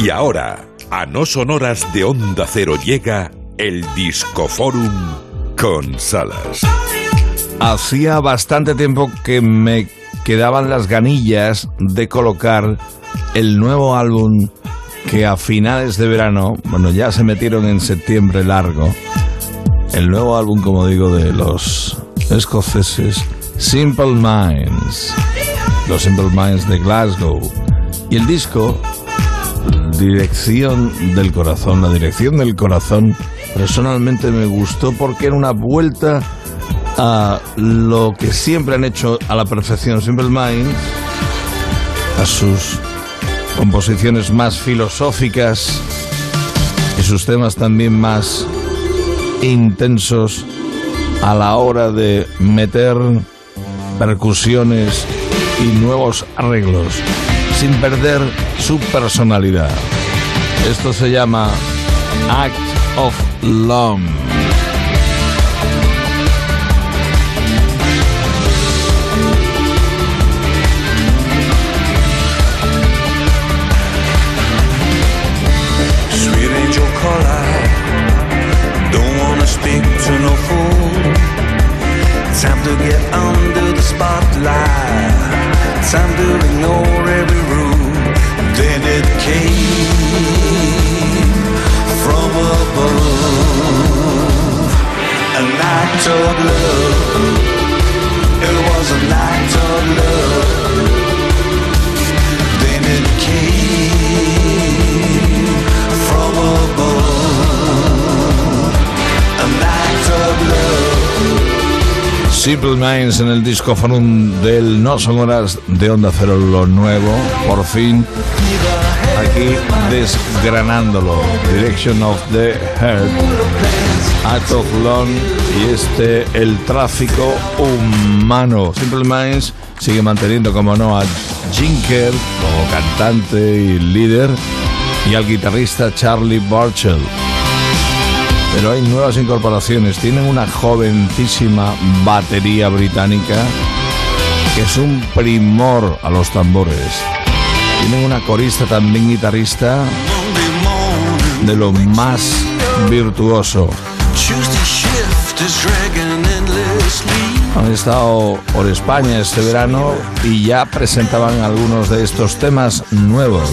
Y ahora, a no sonoras de Onda Cero llega el Discoforum con Salas. Hacía bastante tiempo que me quedaban las ganillas de colocar el nuevo álbum que a finales de verano, bueno, ya se metieron en septiembre largo, el nuevo álbum, como digo, de los escoceses Simple Minds, los Simple Minds de Glasgow. Y el disco, Dirección del Corazón, la Dirección del Corazón, personalmente me gustó porque era una vuelta a lo que siempre han hecho a la perfección Simple Minds, a sus composiciones más filosóficas y sus temas también más intensos a la hora de meter percusiones y nuevos arreglos sin perder su personalidad. Esto se llama Act of Long. Sweet angel caller, don't wanna speak to no fool. Time to get under the spotlight. Time to ignore every rule. Then it came from above. An act of love. Simple Minds en el disco forum del No Son Horas de Onda Cero, lo nuevo, por fin, aquí desgranándolo. Direction of the Heart, Act of Long y este, el tráfico humano. Simple Minds sigue manteniendo, como no, a Jinker como cantante y líder y al guitarrista Charlie Burchell. Pero hay nuevas incorporaciones. Tienen una jovencísima batería británica que es un primor a los tambores. Tienen una corista también guitarrista de lo más virtuoso. Han estado por España este verano y ya presentaban algunos de estos temas nuevos.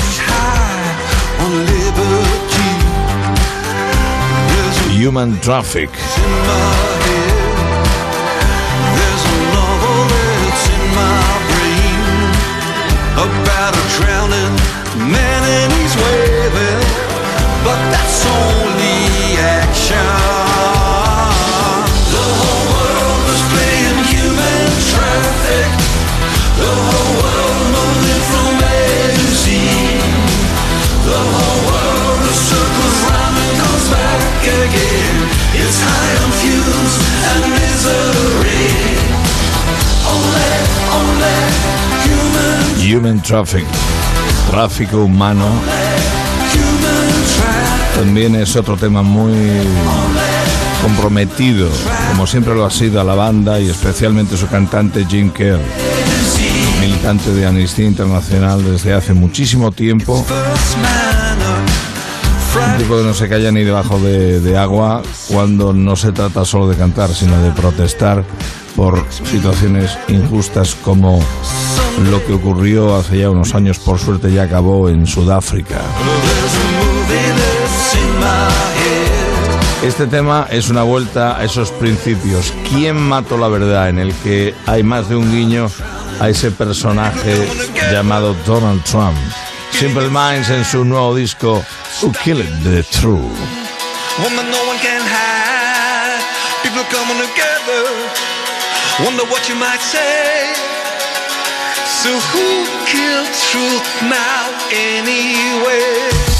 My Traffic. about a drowning man and he's waving, human, Traffic. Tráfico humano. También es otro tema muy comprometido, como siempre lo ha sido a la banda y especialmente su cantante Jim Kerr, militante de Amnistía Internacional desde hace muchísimo tiempo. Un tipo que no se calla ni debajo de, de agua cuando no se trata solo de cantar, sino de protestar por situaciones injustas como lo que ocurrió hace ya unos años, por suerte ya acabó en Sudáfrica. Este tema es una vuelta a esos principios. ¿Quién mató la verdad? En el que hay más de un guiño a ese personaje llamado Donald Trump. Simple Minds en su nuevo disco Who Killed the True. So who killed truth now anyway?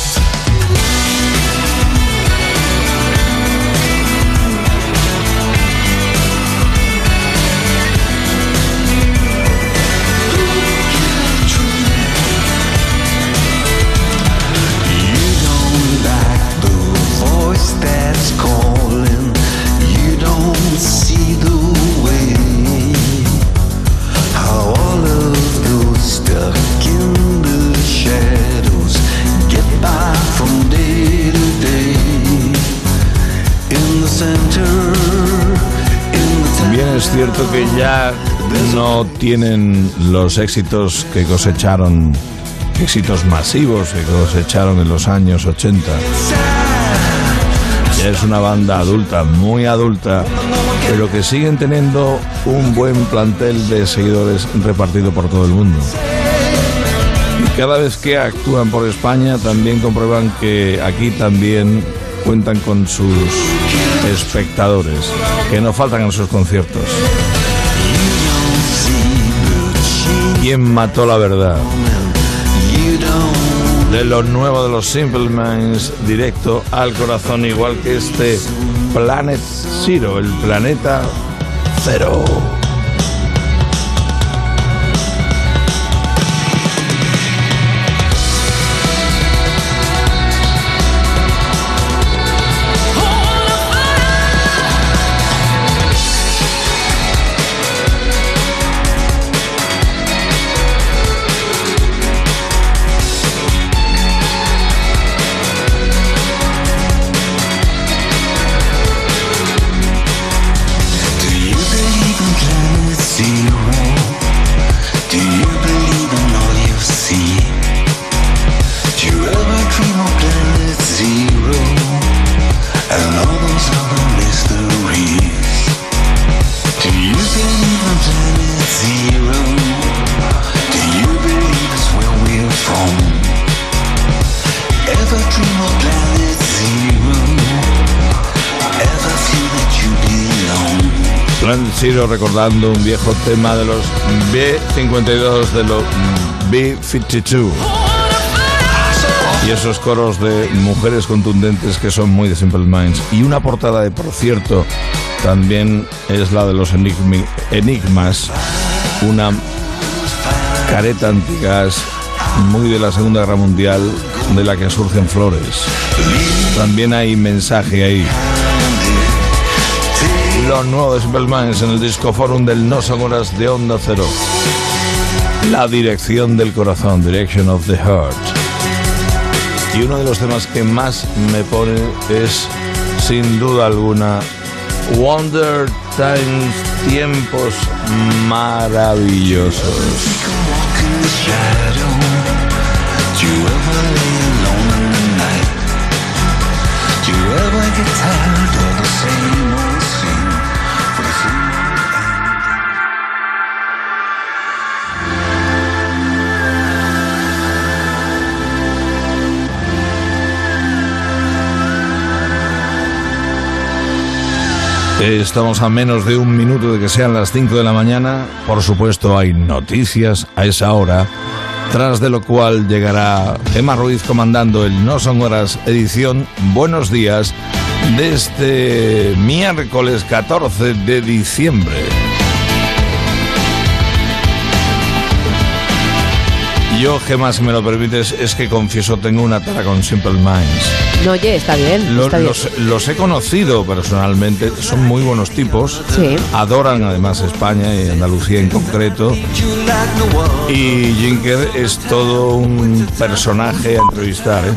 Cierto que ya no tienen los éxitos que cosecharon, éxitos masivos que cosecharon en los años 80. Ya es una banda adulta, muy adulta, pero que siguen teniendo un buen plantel de seguidores repartido por todo el mundo. Cada vez que actúan por España también comprueban que aquí también cuentan con sus espectadores, que no faltan en sus conciertos. ¿Quién mató la verdad? De lo nuevo de los Simple Minds, directo al corazón, igual que este Planet Zero, el planeta cero. Zero recordando un viejo tema de los B-52 de los B-52. Y esos coros de mujeres contundentes que son muy de Simple Minds. Y una portada de, por cierto, también es la de los Enigmas. Una careta antigas muy de la Segunda Guerra Mundial de la que surgen flores. También hay mensaje ahí. Lo nuevo de en el disco forum del No Son Horas de Onda Cero. La dirección del corazón, Direction of the Heart. Y uno de los temas que más me pone es, sin duda alguna, Wonder Times, tiempos maravillosos. Estamos a menos de un minuto de que sean las 5 de la mañana. Por supuesto, hay noticias a esa hora. Tras de lo cual llegará Emma Ruiz comandando el No Son Horas edición Buenos Días de este miércoles 14 de diciembre. Yo, Gemma, si me lo permites, es que confieso, tengo una tara con Simple Minds. No, oye, está bien. Lo- está bien. los, los he conocido personalmente, son muy buenos tipos. Sí. Adoran además España y Andalucía en concreto. Y Jinker es todo un personaje a entrevistar, ¿eh?